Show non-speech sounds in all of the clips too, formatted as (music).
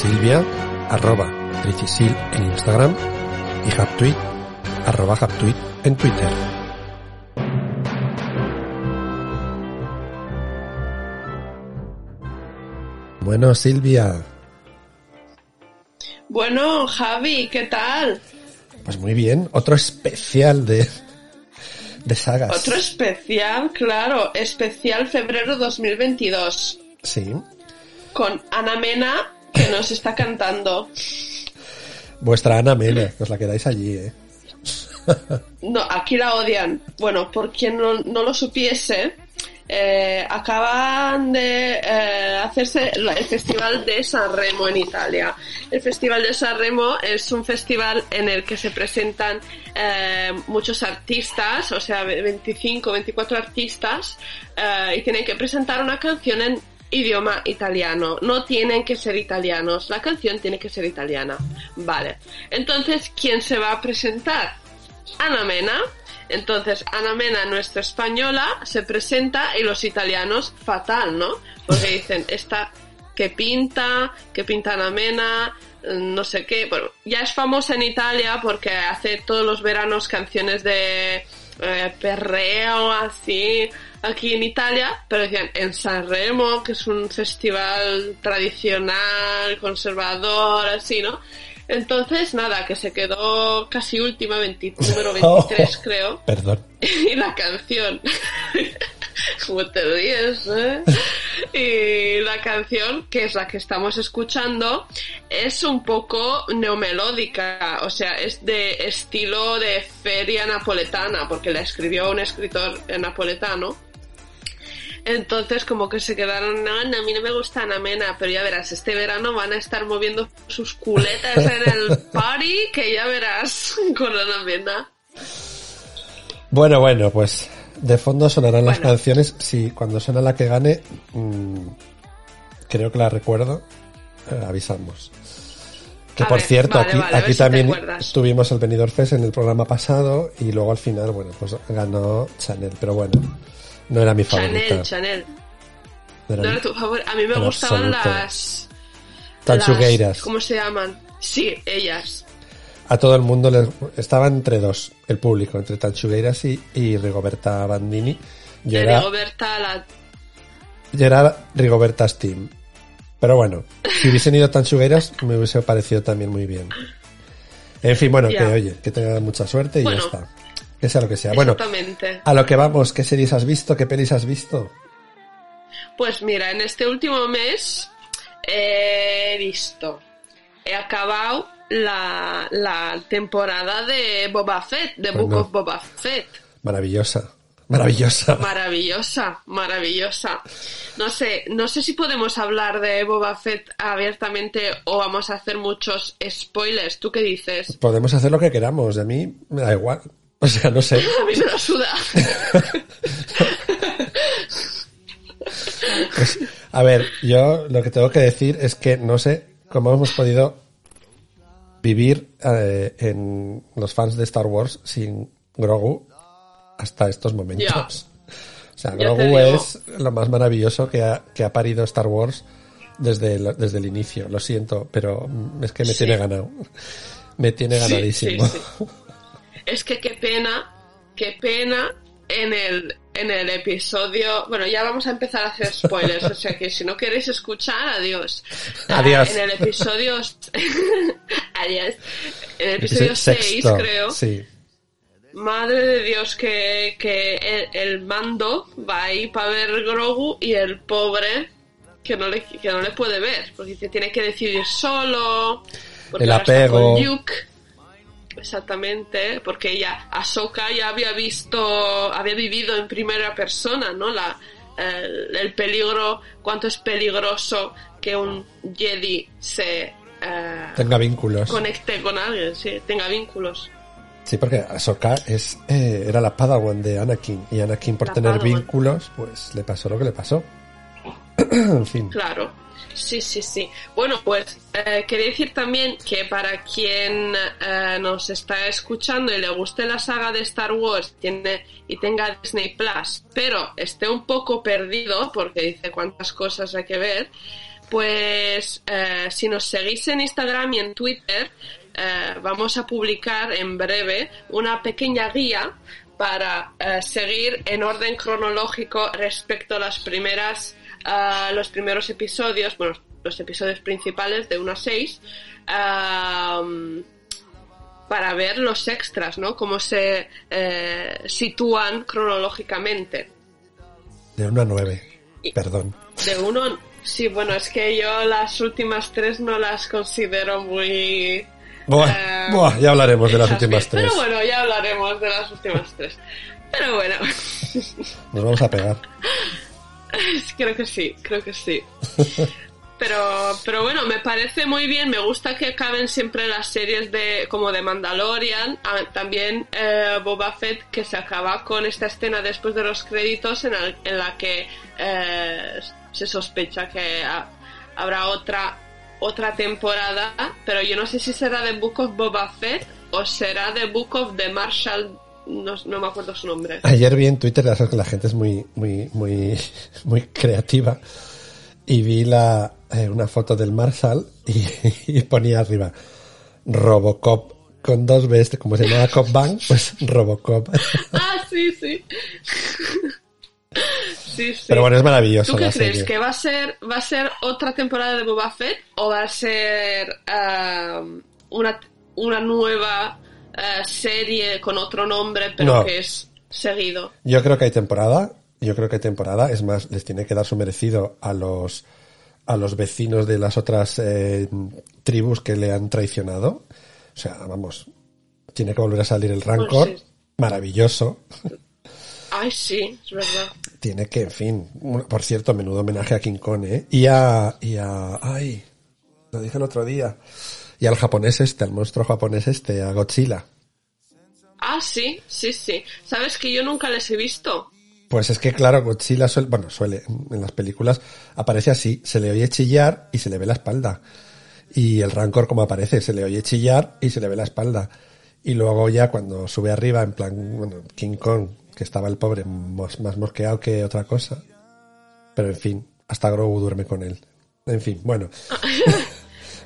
Silvia, arroba Trichisil en Instagram y Haptweet, arroba Haptweet en Twitter. Bueno, Silvia, Bueno, Javi, ¿qué tal? pues muy bien. Otro especial de, de sagas. Otro especial, claro, especial febrero 2022, Sí. con Ana Mena, que nos está cantando. Vuestra Ana Mena, que os la quedáis allí, ¿eh? No, aquí la odian. Bueno, por quien no, no lo supiese, eh, acaban de eh, hacerse el Festival de Sanremo en Italia. El Festival de Sanremo es un festival en el que se presentan eh, muchos artistas, o sea, 25, 24 artistas, y tienen que presentar una canción en idioma italiano. No tienen que ser italianos, la canción tiene que ser italiana. Vale. Entonces, ¿quién se va a presentar? Ana Mena. Entonces, Ana Mena, nuestra española, se presenta y los italianos fatal, ¿no? Porque dicen, esta que pinta, que pinta Ana Mena, no sé qué. Bueno, ya es famosa en Italia porque hace todos los veranos canciones de eh, perreo, así, aquí en Italia, pero decían, en Sanremo, que es un festival tradicional, conservador, así, ¿no? Entonces, nada, que se quedó casi última, 20 número (laughs) 23, creo. Perdón. (laughs) Y la canción. (laughs) Como te ríes, ¿eh? Y la canción, que es la que estamos escuchando, es un poco neomelódica, o sea, es de estilo de feria napoletana, porque la escribió un escritor napoletano. Entonces, como que se quedaron, no, a mí no me gusta Ana Mena, pero ya verás, este verano van a estar moviendo sus culetas en el party, que ya verás (laughs) con Ana Mena. Bueno, bueno, pues de fondo sonarán las canciones. Si cuando suena la que gane, mm, creo que la recuerdo, eh, avisamos. Que A por ver, cierto, vale, aquí, vale, aquí si también acuerdas. tuvimos el Benidorm Fest en el programa pasado y luego al final, bueno, pues ganó Chanel, pero bueno, no era mi favorita. Chanel, Chanel. No era No mi- era tu favor. A mí me gustaban absoluto. las. Tanchugueiras. ¿Cómo se llaman? Sí, ellas. A todo el mundo les estaba entre dos, el público, entre Tanchugueiras y, y Rigoberta Bandini. Yo era, Rigoberta, la. yo era Rigoberta's Team. Pero bueno, si hubiesen ido Tanchugueiras, me hubiese parecido también muy bien. En fin, bueno, que oye, que tenga mucha suerte y Bueno. ya está. Que sea lo que sea. Bueno, a lo que vamos, ¿qué series has visto? ¿Qué pelis has visto? Pues mira, en este último mes he visto. He acabado la, la temporada de Boba Fett, de Book Bueno. of Boba Fett. Maravillosa. Maravillosa. Maravillosa, maravillosa. No sé, no sé si podemos hablar de Boba Fett abiertamente o vamos a hacer muchos spoilers. ¿Tú qué dices? Podemos hacer lo que queramos, a mí me da igual. (laughs) O sea, no sé. (laughs) A mí me la suda. Pues, a ver, yo lo que tengo que decir es que no sé cómo hemos podido vivir eh, en los fans de Star Wars sin Grogu hasta estos momentos. O sea, Ya Grogu es lo más maravilloso que ha, que ha parido Star Wars desde el, desde el inicio. Lo siento, pero es que me Sí. tiene ganado. Me tiene ganadísimo. sí, sí. Es que qué pena, qué pena en el, en el episodio. Bueno, ya vamos a empezar a hacer spoilers, o sea que si no queréis escuchar, adiós. Ah, Adiós. En el episodio. (laughs) adiós. En el episodio Episodio 6, sexto, creo. Sí. Madre de Dios, que, que el, el mando va ahí para ver Grogu y el pobre que no le, que no le puede ver, porque se tiene que decidir solo, porque El ahora está apego. con. Exactamente, porque ella, Ahsoka ya había visto, había vivido en primera persona, ¿no? La, el, el peligro, cuánto es peligroso que un Jedi se eh, tenga vínculos. Conecte con alguien, sí, tenga vínculos. Sí, porque Ahsoka es, eh, era la Padawan de Anakin y Anakin por tener vínculos, pues le pasó lo que le pasó. (clears throat) en fin. Claro. Sí, sí, sí. Bueno, pues eh, quería decir también que para quien eh, nos está escuchando y le guste la saga de Star Wars tiene, y tenga Disney Plus, pero esté un poco perdido porque dice cuántas cosas hay que ver, pues eh, si nos seguís en Instagram y en Twitter, vamos a publicar en breve una pequeña guía para seguir en orden cronológico respecto a las primeras los primeros episodios, bueno, los episodios principales de 1 a 6, para ver los extras, ¿no? Cómo se eh, sitúan cronológicamente. De 1 a 9, perdón. De 1, sí, bueno, es que yo las últimas tres no las considero muy... Buah, ya hablaremos de las últimas tres. Pero bueno, ya hablaremos de las últimas tres. Pero bueno. Nos vamos a pegar. (laughs) (laughs) creo que sí, creo que sí. (laughs) Pero, pero bueno, me parece muy bien, me gusta que acaben siempre las series de como de Mandalorian, ah, también eh, Boba Fett que se acaba con esta escena después de los créditos en, la que eh, se sospecha que habrá otra otra temporada, pero yo no sé si será de Book of Boba Fett o será de Book of the Marshall no, no, me acuerdo su nombre. Ayer vi en Twitter, ya sabes que la gente es muy, muy, muy, muy creativa, y vi la, eh, una foto del Marshall (laughs) y, ponía arriba Robocop con dos veces, como se llama Cop Bang, pues Robocop. (laughs) ah, sí, sí. Sí, sí. Pero bueno, es maravilloso. ¿Tú qué crees? ¿Que va a ser va a ser otra temporada de Boba Fett o va a ser um, una, una nueva uh, serie con otro nombre, pero que es seguido? Yo creo que hay temporada. Yo creo que hay temporada. Es más, les tiene que dar su merecido a los a los vecinos de las otras eh, tribus que le han traicionado. O sea, vamos, tiene que volver a salir el Rancor. Pues Maravilloso. Ay, sí, es verdad. Tiene que, en fin, por cierto, menudo homenaje a King Kong, ¿eh? Y a, y a, ay, lo dije el otro día. Y al japonés este, al monstruo japonés este, a Godzilla. Ah, sí, sí, sí. ¿Sabes que yo nunca les he visto? Pues es que, claro, Godzilla suele, bueno, suele, en las películas aparece así, se le oye chillar y se le ve la espalda. Y el Rancor como aparece, se le oye chillar y se le ve la espalda. Y luego ya cuando sube arriba, en plan, bueno, King Kong, que estaba el pobre más, mosqueado que otra cosa. Pero en fin, hasta Grogu duerme con él. En fin, bueno. (laughs)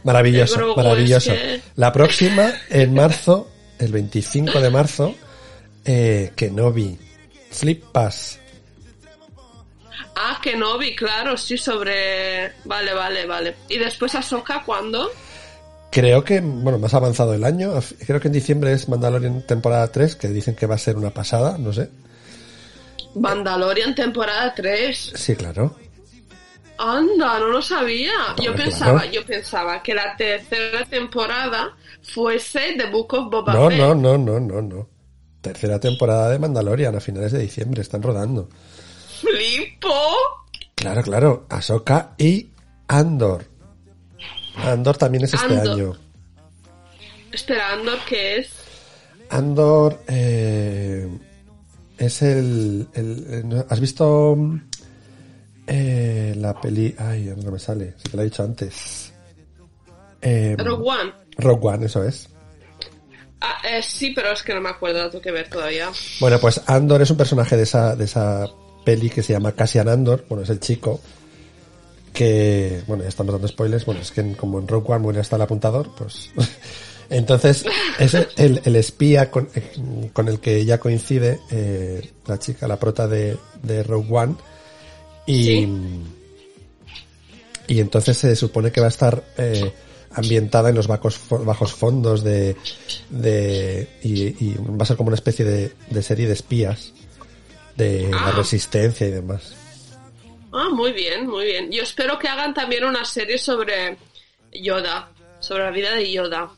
maravilloso, maravilloso. La próxima, en marzo, el 25 de marzo, eh, Kenobi. Flip Pass. Ah, Kenobi, claro, sí, sobre... Vale, vale, vale. ¿Y después Ahsoka cuándo? Creo que, bueno, más avanzado el año. Creo que en diciembre es Mandalorian temporada 3, que dicen que va a ser una pasada, no sé. Mandalorian temporada 3. Sí, claro. Anda, no lo sabía. yo pensaba, yo pensaba que la tercera temporada fuese The Book of Boba no, Fett. No, no, no, no, no. Tercera temporada de Mandalorian a finales de diciembre, están rodando. ¡Flipo! Claro, claro. Ahsoka y Andor. Andor también es este año. Espera, ¿Andor qué es? Andor eh, es el, ¿Has visto eh, la peli... Ay, no me sale, se te lo he dicho antes. Eh, Rogue One. Rogue One, eso es. Ah, eh, sí, pero es que no me acuerdo, tengo que ver todavía. Bueno, pues Andor es un personaje de esa, de esa peli que se llama Cassian Andor, bueno, es el chico que, bueno, ya estamos dando spoilers, bueno, es que como en Rogue One muere hasta el apuntador, pues... (laughs) Entonces, es el, el espía con, con, el que ya coincide eh, la chica, la prota de, de Rogue One. Y, y entonces se supone que va a estar eh, ambientada en los bajos, bajos fondos de, de y, va a ser como una especie de, de serie de espías de la ah. resistencia y demás. Ah, muy bien, muy bien. Yo espero que hagan también una serie sobre Yoda, sobre la vida de Yoda,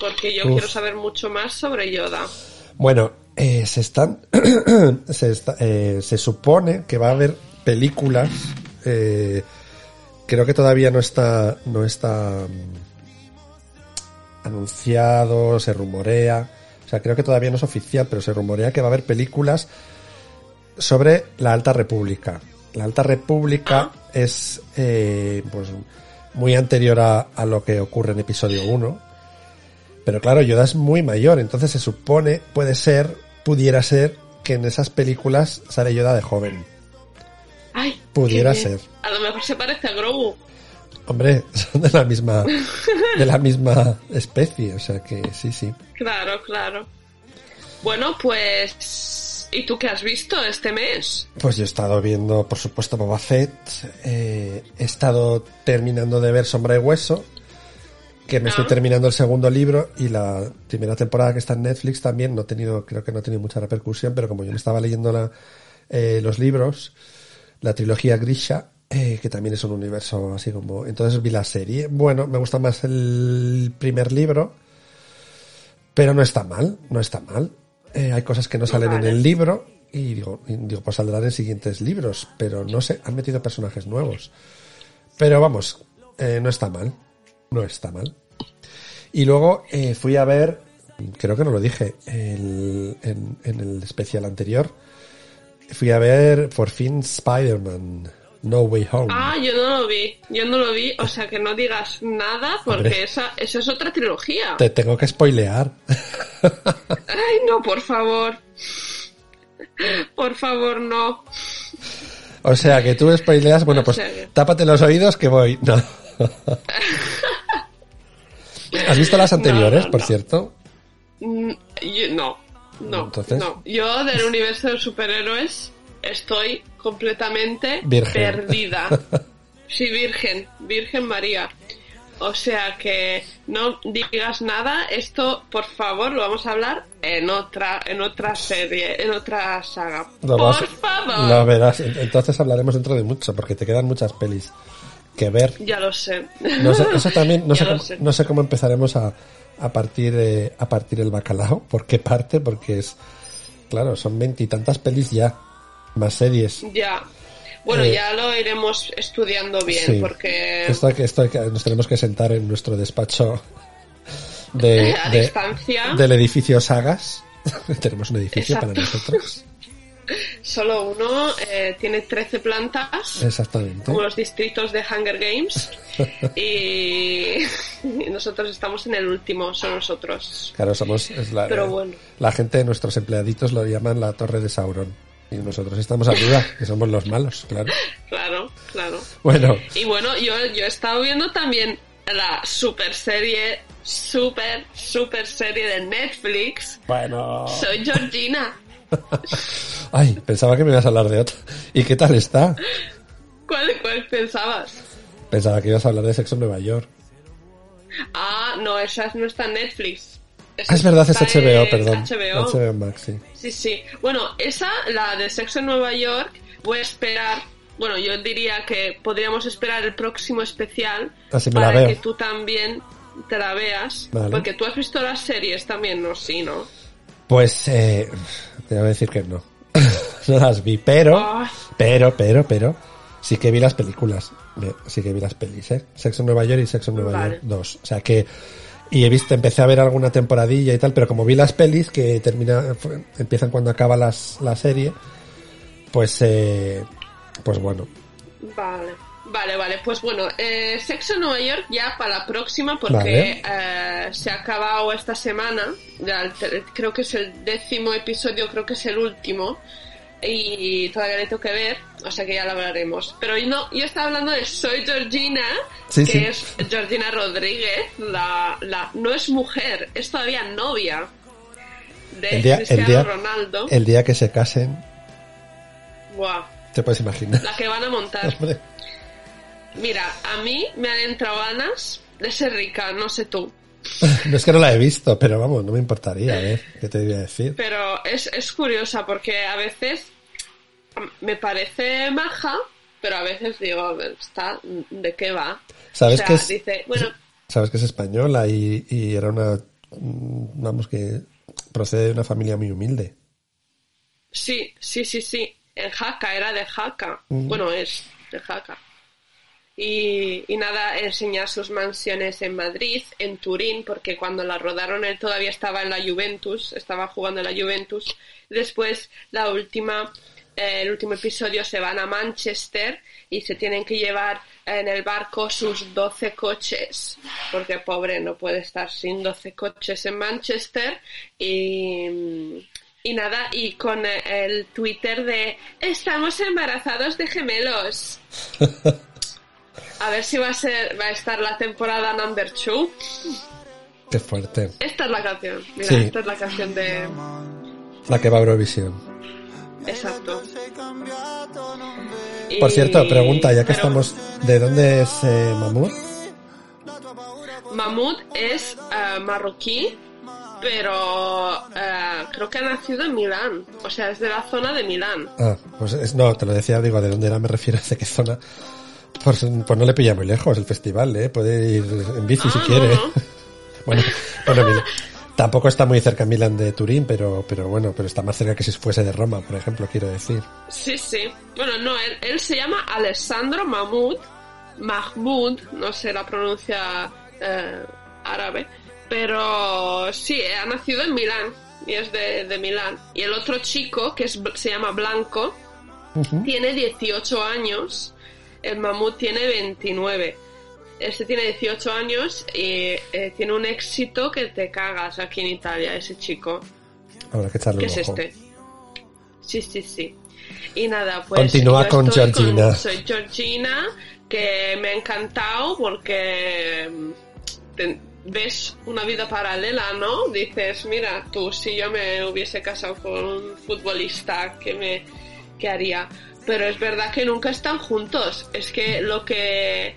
porque yo quiero saber mucho más sobre Yoda. Bueno, eh, se están, (clears throat) se, eh, se supone que va a haber películas. Eh, creo que todavía no está, no está anunciado, se rumorea. O sea, creo que todavía no es oficial, pero se rumorea que va a haber películas sobre la Alta República. La Alta República es eh, pues muy anterior a, a, lo que ocurre en episodio 1. Pero claro, Yoda es muy mayor, entonces se supone, puede ser, pudiera ser, que en esas películas sale Yoda de joven. Ay, pudiera ser. A lo mejor se parece a Grogu. Hombre, (laughs) son de la misma, de la misma especie, o sea que sí, sí. Claro, claro. Bueno, pues, ¿y tú qué has visto este mes? Pues yo he estado viendo, por supuesto, Boba Fett. Eh, he estado terminando de ver Sombra y Hueso, que me estoy Ah. terminando el segundo libro y la primera temporada que está en Netflix también no ha tenido, creo que no ha tenido mucha repercusión, pero como yo me estaba leyendo la, eh, los libros, la trilogía Grisha, eh, que también es un universo así como. Entonces vi la serie. Bueno, me gusta más el primer libro, pero no está mal, no está mal. Eh, hay cosas que no salen en el libro y digo, y digo, pues saldrán en siguientes libros, pero no sé, han metido personajes nuevos. Pero vamos, eh, no está mal, no está mal. Y luego eh, fui a ver, creo que no lo dije el- en, en el especial anterior, fui a ver por fin Spider-Man No Way Home. Ah, yo no lo vi, yo no lo vi, o sea que no digas nada porque Hombre. esa, esa es otra trilogía. Te tengo que spoilear. (laughs) Ay, no, por favor. Por favor, no. O sea, que tú spoileas, bueno, O pues que- tápate los oídos que voy. No. (laughs) ¿Has visto las anteriores, no, por cierto? Mm, yo- no, no, Entonces. no. Yo del universo de superhéroes estoy completamente Virgen. perdida. (laughs) Sí, virgen, Virgen María. O sea que no digas nada, esto por favor lo vamos a hablar en otra, en otra serie, en otra saga. Lo por vas- favor. Lo verás. Entonces hablaremos dentro de mucho, porque te quedan muchas pelis que ver. Ya lo sé. No sé, eso también, no (laughs) Ya sé, lo cómo, sé. no sé cómo empezaremos a, a partir eh, a partir el bacalao. ¿Por qué parte? Porque es, claro, son veintitantas pelis ya, más series. Ya. Bueno, Eh, ya lo iremos estudiando bien, Sí. porque Esto, esto nos tenemos que sentar en nuestro despacho de, (laughs) A de- distancia. del edificio Sagas. (laughs) Tenemos un edificio Exacto. para nosotros. Solo uno eh, tiene 13 plantas, Exactamente. como los distritos de Hunger Games, (laughs) y, y (laughs) nosotros estamos en el último, son nosotros. Claro, somos es la, Pero bueno. la gente, nuestros empleaditos lo llaman la torre de Sauron. Y nosotros estamos arriba, que somos los malos, claro. (laughs) Claro, claro. Bueno, Y bueno, yo, yo he estado viendo también la super serie, super, super serie de Netflix. bueno. Soy Georgina. (laughs) Ay, pensaba que me ibas a hablar de otra. ¿Y qué tal está? ¿Cuál, cuál pensabas? Pensaba que ibas a hablar de Sexo en Nueva York. Ah, no, esa no está en Netflix. Esa Ah, es verdad, es HBO, en perdón. HBO. HBO Max, sí. Sí, sí. Bueno, esa, la de Sexo en Nueva York, voy a esperar. Bueno, yo diría que podríamos esperar el próximo especial Así me la para veo. que tú también te la veas. Vale. Porque tú has visto las series también, ¿no? Sí, ¿no? Pues, eh, te voy a decir que no. (laughs) no las vi, pero, pero, pero, pero, sí que vi las películas. Sí que vi las pelis, ¿eh? Sexo en Nueva York y Sexo en Nueva Vale. York 2. O sea que, y he visto, empecé a ver alguna temporadilla y tal, pero como vi las pelis que termina, empiezan cuando acaba las, la serie, pues, eh, pues bueno. Vale. Vale, vale, pues bueno, eh, Sexo en Nueva York ya para la próxima porque Vale. eh, se ha acabado esta semana, el creo que es el décimo episodio, creo que es el último y todavía le tengo que ver, o sea que ya lo hablaremos. Pero yo no, yo estaba hablando de Soy Georgina, Sí, que sí. es Georgina Rodríguez, la, la no es mujer, es todavía novia de El día, el Cristiano día, Ronaldo. el día que se casen, te puedes imaginar. la que van a montar. (laughs) Mira, a mí me han entrado ganas de ser rica, no sé tú. (laughs) No es que no la he visto, pero vamos, no me importaría, a ver, ¿qué te iba a decir? Pero es, es curiosa porque a veces me parece maja, pero a veces digo, ¿está, ¿de qué va? ¿Sabes o sea, que es- dice, bueno, Sabes que es española y, y era una, mm, vamos, que procede de una familia muy humilde. sí, sí, sí, sí, en Jaca, era de Jaca. Mm. Bueno, es de Jaca. Y, nada, enseñar sus mansiones en Madrid, en Turín, porque cuando la rodaron él todavía estaba en la Juventus, estaba jugando en la Juventus. Después, la última, eh, el último episodio se van a Manchester y se tienen que llevar en el barco sus 12 coches, porque pobre no puede estar sin 12 coches en Manchester y, y nada, y con el Twitter de estamos embarazados de gemelos. (laughs) A ver si va a ser, va a estar la temporada number two. Qué fuerte. Esta es la canción. Mira, esta es la canción de. La que va a Eurovisión. Exacto. Por cierto, pregunta, ya que estamos, ¿de dónde es eh, Mahmoud? Mahmoud es uh, marroquí, pero uh, creo que ha nacido en Milán. O sea, es de la zona de Milán. Ah, pues es, no, te lo decía, digo, ¿de dónde era? Me refiero de qué zona. Pues, pues, no le pilla muy lejos el festival, ¿eh? Puede ir en bici si quiere. (laughs) bueno, bueno, tampoco está muy cerca Milán de Turín, pero, pero bueno, pero está más cerca que si fuese de Roma, por ejemplo, quiero decir. Sí, sí. Bueno, no, él, se llama Alessandro Mahmoud. Mahmoud, no sé la pronuncia eh, árabe, pero sí, ha nacido en Milán y es de, de Milán. Y el otro chico, que es, se llama Blanco, tiene 18 años el mamut tiene 29. Este tiene 18 años y eh, tiene un éxito que te cagas aquí en Italia, ese chico. Habrá que echarle ¿Qué un es ojo. este? Sí, sí, sí. Y nada, pues. Continúa con Georgina. soy Georgina, que me ha encantado porque mm, te- ves una vida paralela, ¿no? Dices, mira, tú si yo me hubiese casado con un futbolista, ¿qué me qué haría? Pero es verdad que nunca están juntos. Es que lo que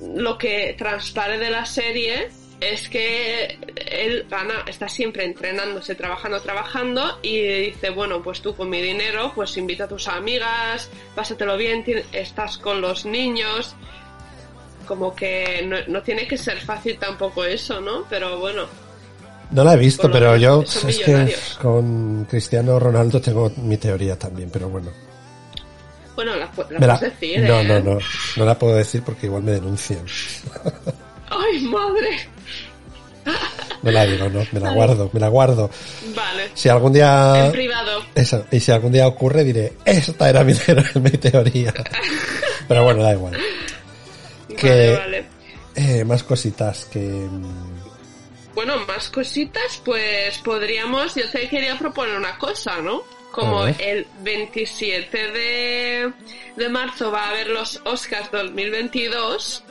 lo que transpare de la serie es que él gana, está siempre entrenándose, trabajando, trabajando y dice, bueno, pues tú con mi dinero, pues invita a tus amigas, pásatelo bien, estás con los niños. Como que no, no tiene que ser fácil tampoco eso, ¿no? Pero bueno, No la he visto, pero yo es que con Cristiano Ronaldo tengo mi teoría también, pero bueno. Bueno, la, pu- la puedes decir, no, ¿eh? no, no, no la puedo decir porque igual me denuncian. ¡Ay, madre! No la digo, no, me la guardo, me la guardo. Vale, Si algún día en privado. Eso, y si algún día ocurre diré, esta era mi, (laughs) mi teoría. Pero bueno, da igual. Que- Vale, vale. Eh, más cositas que... mm, Bueno, más cositas, pues podríamos, yo te quería proponer una cosa, ¿no? Como el 27 de, de marzo va a haber los Oscars 2022,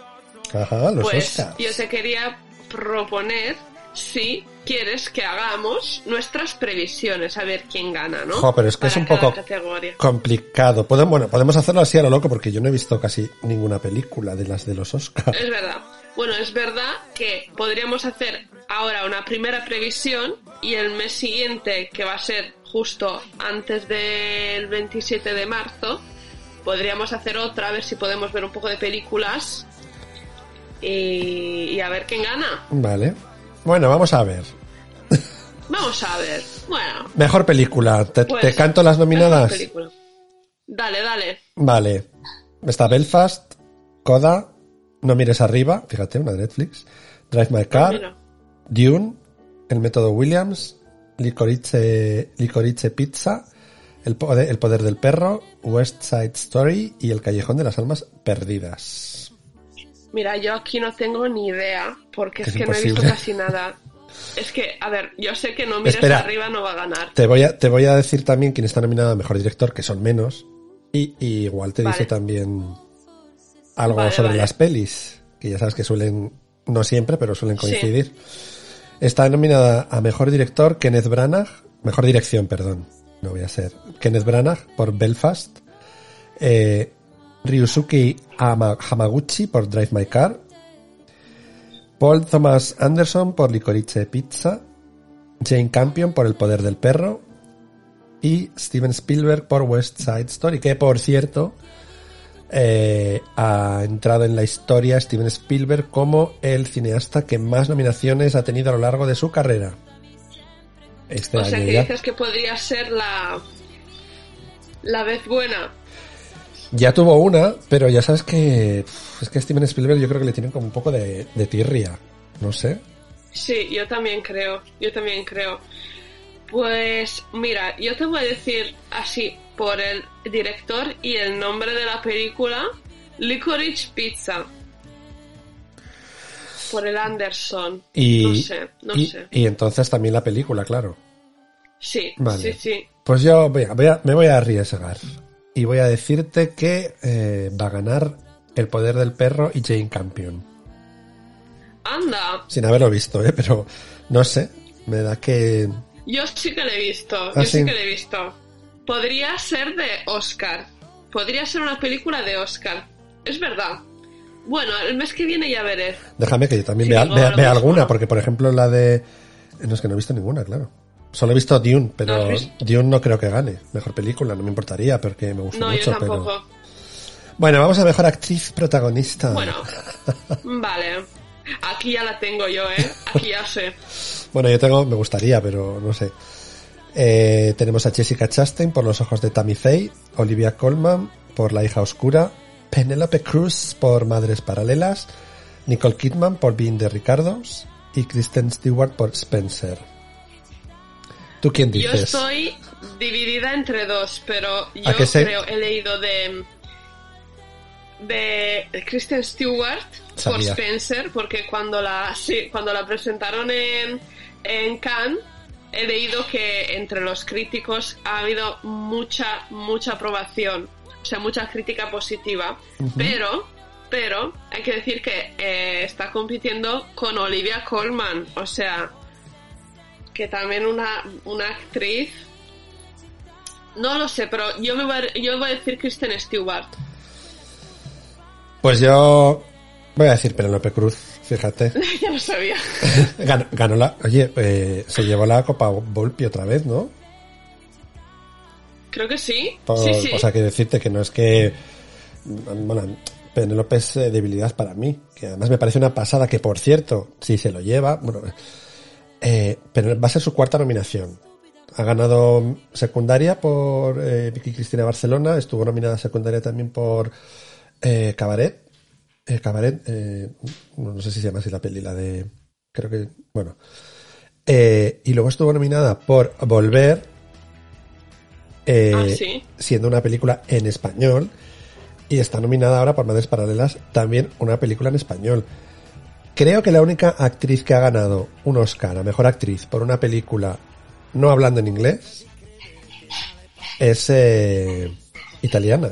Ajá, los pues Oscars. yo te quería proponer si quieres que hagamos nuestras previsiones, a ver quién gana, ¿no? Jo, pero es que es un poco categoría. complicado. Podemos, bueno, podemos hacerlo así a lo loco porque yo no he visto casi ninguna película de las de los Oscars. Es verdad. Bueno, es verdad que podríamos hacer ahora una primera previsión y el mes siguiente, que va a ser justo antes del 27 de marzo, podríamos hacer otra, a ver si podemos ver un poco de películas y, y a ver quién gana. Vale. Bueno, vamos a ver. Vamos a ver. Bueno, Mejor película. ¿Te, pues, te canto las nominadas? Dale, dale. Vale. Está Belfast, Coda, No mires arriba, fíjate, una de Netflix, Drive My Car, Mira. Dune, El método Williams, Licorice, Licorice Pizza, el poder, el poder del perro, West Side Story y El callejón de las almas perdidas. Mira, yo aquí no tengo ni idea, porque Que es es que no he visto imposible. casi nada. Es que, a ver, yo sé que no mires Espera. arriba no va a ganar. Te voy a, te voy a decir también quién está nominado a mejor director, que son menos, y, y igual te Vale. dice también algo Vale, sobre vale. las pelis, que ya sabes que suelen, no siempre, pero suelen Sí. Está nominada a mejor director Kenneth Branagh, mejor dirección, perdón, no voy a ser, Kenneth Branagh por Belfast, eh, Ryusuke Ama- Hamaguchi por Drive My Car, Paul Thomas Anderson por Licorice Pizza, Jane Campion por El Poder del Perro y Steven Spielberg por West Side Story, que por cierto eh, ha entrado en la historia Steven Spielberg como el cineasta que más nominaciones ha tenido a lo largo de su carrera. Este O sea que ya. dices que podría ser la la vez buena. Ya tuvo una, pero ya sabes que es que Steven Spielberg yo creo que le tienen como un poco de, de tirria, no sé. Sí, yo también creo, yo también creo. Pues mira, yo te voy a decir así por el director y el nombre de la película, Licorice Pizza. Por el Anderson. Y, no sé, no y, sé. y entonces también la película, claro. Sí, Vale. sí, sí. Pues yo voy a- voy a- me voy a arriesgar y voy a decirte que eh, va a ganar El poder del perro y Jane Campion. Anda, Sin haberlo visto, ¿eh? pero no sé, me da que... yo sí que lo he visto, Ah, yo sí? sí. que lo he visto. Podría ser de Oscar. Podría ser una película de Oscar. Es verdad. Bueno, el mes que viene ya veré. Déjame que yo también Sí, vea, vea- alguna, porque por ejemplo la de... eh, No es que no he visto ninguna, claro. Solo he visto Dune, pero ¿No? Dune no creo que gane. Mejor película, no me importaría porque me gusta No, mucho. yo tampoco. Pero... Bueno, vamos a mejor actriz protagonista. Bueno, (laughs) vale. Aquí ya la tengo yo, ¿eh? Aquí ya sé. (laughs) Bueno, yo tengo, me gustaría, pero no sé. Eh, tenemos a Jessica Chastain por Los ojos de Tammy Faye, Olivia Colman por La hija oscura, Penelope Cruz por Madres paralelas, Nicole Kidman por Being de Ricardos y Kristen Stewart por Spencer. ¿Tú quién Yo dices? estoy dividida entre dos, pero yo creo, he leído de de Kristen Stewart por. Spencer, porque cuando la sí, cuando la presentaron en, en Cannes, he leído que entre los críticos ha habido mucha, mucha aprobación, o sea, mucha crítica positiva, pero, pero, hay que decir que eh, está compitiendo con Olivia Colman, o sea, que también una, una actriz. No lo sé, pero yo me voy a, yo voy a decir Kristen Stewart. Pues yo voy a decir Penelope Cruz, fíjate. (laughs) ya lo sabía. (laughs) Ganó, ganó la, oye, eh, se llevó la Copa Volpi otra vez, ¿no? Creo que sí. Por- sí, sí. O sea, que decirte que no es que. Bueno, Penélope es eh, debilidad para mí. Que además me parece una pasada que, por cierto, si se lo lleva. Bueno, eh, pero va a ser su cuarta nominación. Ha ganado secundaria por eh, Vicky Cristina Barcelona. Estuvo nominada secundaria también por eh, Cabaret. Eh, Cabaret, eh, no sé si se llama así la peli, la de. Creo que. Bueno. Eh, y luego estuvo nominada por Volver, eh, Ah, sí. siendo una película en español y está nominada ahora por Madres Paralelas, también una película en español. Creo que la única actriz que ha ganado un Oscar a Mejor Actriz por una película no hablando en inglés es eh, italiana.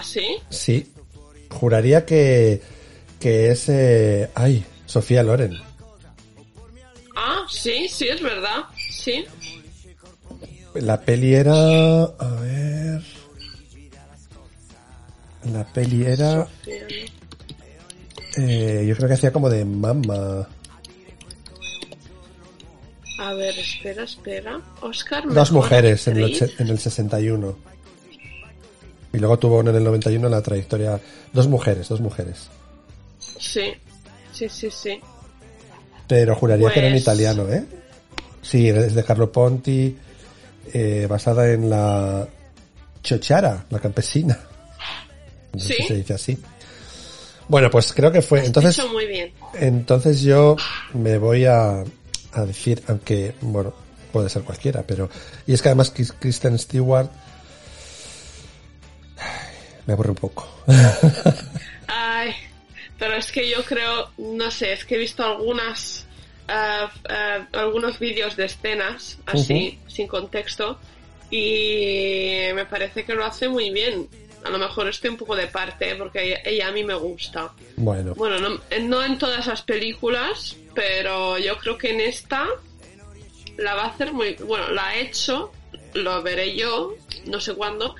¿Ah, sí? Sí, juraría que, que es... eh, ay, Sofía Loren. Ah, sí, sí, es verdad. Sí. La peli era... A ver... La peli era... eh, yo creo que hacía como de mamá. A ver, espera, espera. Oscar. Dos mujeres en el, en el 61. Y luego tuvo en el 91 la trayectoria... Dos mujeres, dos mujeres. Sí, sí, sí, sí. Pero juraría que era en Pues- italiano, ¿eh? Sí, es de Carlo Ponti, eh, basada en la Chochara, la campesina. No sé Sí. si se dice así. Bueno, pues creo que fue. Entonces, Hecho muy bien. entonces yo me voy a, a decir, aunque, bueno, puede ser cualquiera, pero... Y es que además Kris- Kristen Stewart me aburre un poco. Ay, pero es que yo creo, no sé, es que he visto algunas, eh, eh, algunos vídeos de escenas así, sin contexto, y me parece que lo hace muy bien. A lo mejor estoy un poco de parte, porque ella, ella a mí me gusta. Bueno, Bueno, no, no en todas las películas, pero yo creo que en esta la va a hacer muy... Bueno, la ha hecho, lo veré yo, no sé cuándo,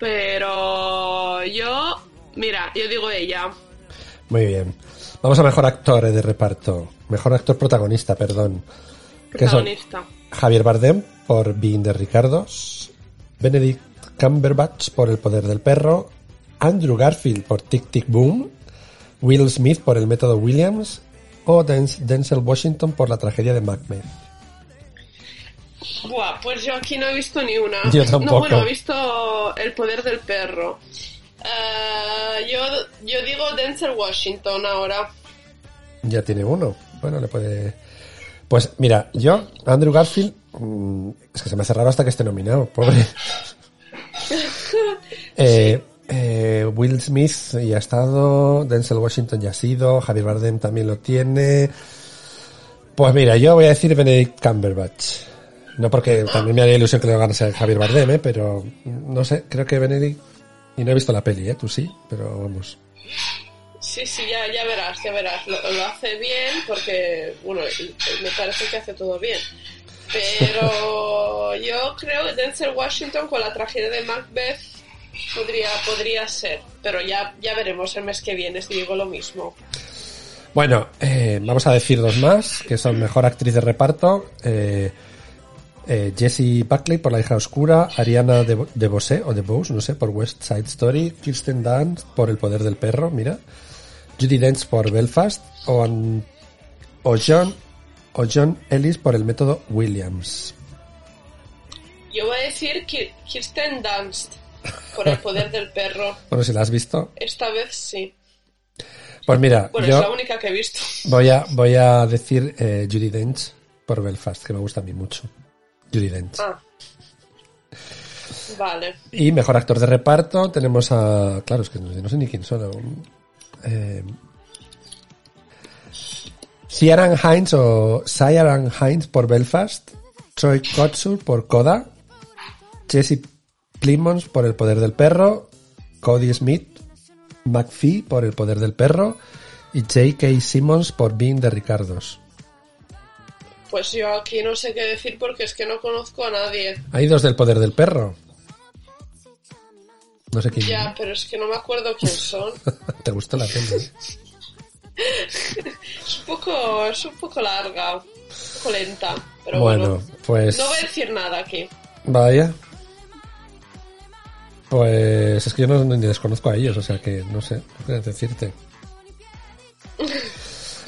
pero yo... Mira, yo digo ella. muy bien. Vamos a mejor actor de reparto. Mejor actor protagonista, perdón. Protagonista. Javier Bardem por Being de Ricardos, Benedict Cumberbatch por El poder del perro, Andrew Garfield por Tic Tic Boom, Will Smith por El método Williams o Den- Denzel Washington por La tragedia de Macbeth. Buah, pues yo aquí no he visto ni una. Yo tampoco. No, bueno, he visto El poder del perro. Eh, yo, yo digo Denzel Washington ahora. Ya tiene uno. Bueno, le puede. Pues mira, yo, Andrew Garfield, mm, es que se me hace raro hasta que esté nominado, pobre. (laughs) Eh, eh, Will Smith ya ha estado, Denzel Washington ya ha sido, Javier Bardem también lo tiene. Pues mira, yo voy a decir Benedict Cumberbatch. No porque también me haría ilusión que lo ganase Javier Bardem, ¿eh? pero no sé, creo que Benedict... Y no he visto la peli, ¿eh? Tú sí, pero vamos. Sí, sí, ya, ya verás, ya verás. Lo, lo hace bien porque, bueno, me parece que hace todo bien. Pero (laughs) yo creo que Denzel Washington con la tragedia de Macbeth podría, podría ser. Pero ya, ya veremos el mes que viene si digo lo mismo. Bueno, eh, vamos a decir dos más, que son Mejor Actriz de Reparto, eh, eh, Jessie Buckley por La hija oscura, Ariana de, de Bosé, o de Bose, no sé, por West Side Story, Kirsten Dunst por El poder del perro, mira, Judy Dench por Belfast, o, o John o John Ellis por El método Williams. Yo voy a decir Ki- Kirsten Dunst por el poder del perro. (laughs) Bueno, si la has visto. Esta vez sí. Pues mira, Bueno, es la yo única que he visto. voy a, voy a decir eh, Judy Dench por Belfast, que me gusta a mí mucho. Judy Dench. Ah. Vale. Y mejor actor de reparto tenemos a. Claro, es que no, no sé ni quién son. aún. Eh, Ciaran Hines o Ciaran Hines por Belfast. Troy Kotsur por Coda. Jesse Plimons por El Poder del Perro. Cody Smith. McPhee por El Poder del Perro. Y J.K. Simmons por Being de Ricardos. Pues yo aquí no sé qué decir porque es que no conozco a nadie. Hay dos del Poder del Perro. No sé quién. Ya, pero es que no me acuerdo quién (laughs) son. ¿Te gustó la peli? eh? (laughs) Es un poco, es un poco larga, un poco lenta. Pero bueno, Bueno, pues. no voy a decir nada aquí. Vaya. Pues es que yo no, ni les conozco a ellos, o sea que no sé, no sé decirte. (laughs)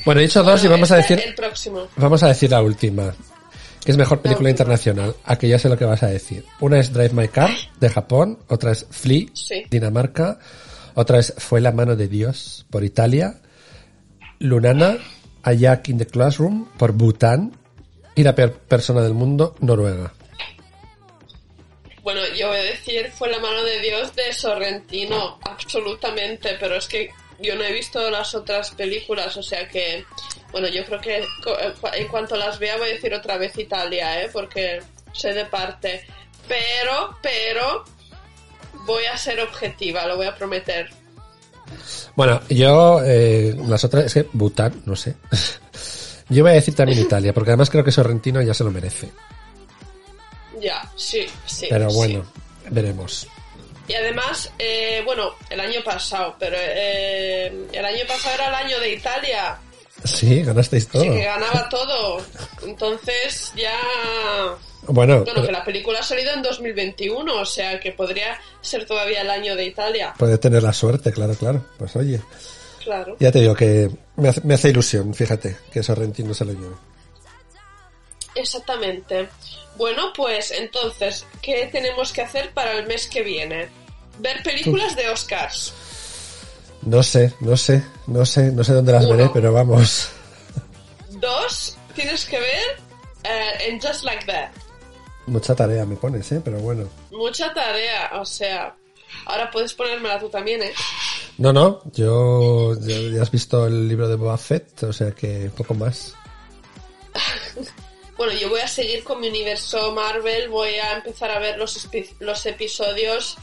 Bueno, he dicho dos y vamos a decir, El próximo. vamos a decir la última, que es mejor película internacional. Aquí ya sé lo que vas a decir. Una es Drive My Car de Japón, otra es Flea, Sí. Dinamarca, otra es Fue la mano de Dios por Italia, Lunana, A Jack in the Classroom por Bután y la peor persona del mundo, Noruega. Bueno, yo voy a decir fue la mano de Dios de Sorrentino, absolutamente, pero es que yo no he visto las otras películas, o sea que, bueno, yo creo que eh, en cuanto las vea voy a decir otra vez Italia, ¿eh? Porque sé de parte. Pero, pero, voy a ser objetiva, lo voy a prometer. Bueno, yo, eh, las otras, es que Bután, no sé. (laughs) Yo voy a decir también Italia, porque además creo que Sorrentino ya se lo merece. Ya, sí, sí. Pero sí. bueno, veremos. Y además, eh, bueno, el año pasado, pero eh, el año pasado era el año de Italia. Sí, ganasteis todo. Sí, que ganaba (laughs) todo. Entonces ya... Bueno, Bueno, que la película ha salido en 2021, o sea que podría ser todavía el año de Italia. puede tener la suerte, claro, claro. Pues oye, Claro. ya te digo que me hace, me hace ilusión, fíjate, que Sorrentino se lo lleve. Exactamente. Bueno, pues entonces, ¿qué tenemos que hacer para el mes que viene? Ver películas de Oscars. No sé, no sé, no sé, no sé dónde las Uno. veré, pero vamos. Dos, tienes que ver eh, en Just Like That. Mucha tarea me pones, ¿eh? Pero bueno. Mucha tarea, o sea... Ahora puedes ponérmela tú también, ¿eh? No, no, yo, ya, ya has visto el libro de Boba Fett, o sea que poco más. (laughs) Bueno, yo voy a seguir con mi universo Marvel, voy a empezar a ver los, episodios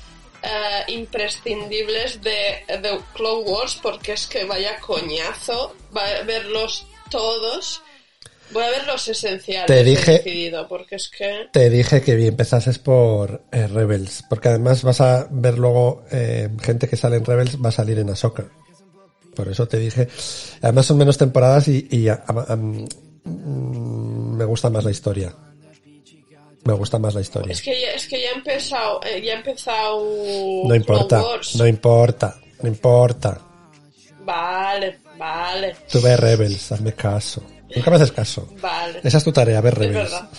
eh, imprescindibles de The Clone Wars, porque es que vaya coñazo, va a verlos todos. Voy a ver los esenciales, Te dije- decidido, porque es que... Te dije que empezases por eh, Rebels, porque además vas a ver luego eh, gente que sale en Rebels va a salir en Ahsoka. Por eso te dije. Además son menos temporadas y, y a- a- mm, me gusta más la historia. Me gusta más la historia. Es que ya, es que ya he empezado, eh, ya he empezado No importa, no importa, no importa. Vale, vale, Tú ves Rebels, hazme caso. Nunca me haces caso. vale. Esa es tu tarea, ver Es Rebels. verdad.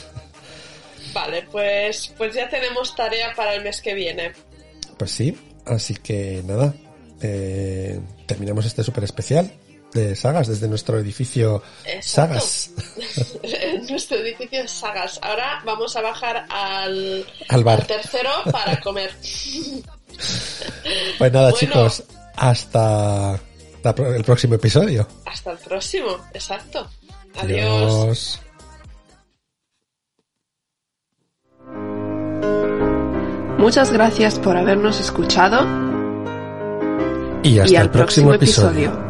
Vale, pues, pues ya tenemos tarea para el mes que viene. Pues sí, así que nada, eh, terminamos este súper especial de sagas desde nuestro edificio Sagas. (laughs) nuestro edificio Sagas. Ahora vamos a bajar al, al, bar. tercero para comer. Pues nada, chicos, hasta el próximo episodio. Hasta el próximo, exacto. Adiós. Muchas gracias por habernos escuchado. Y hasta el próximo, episodio.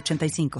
85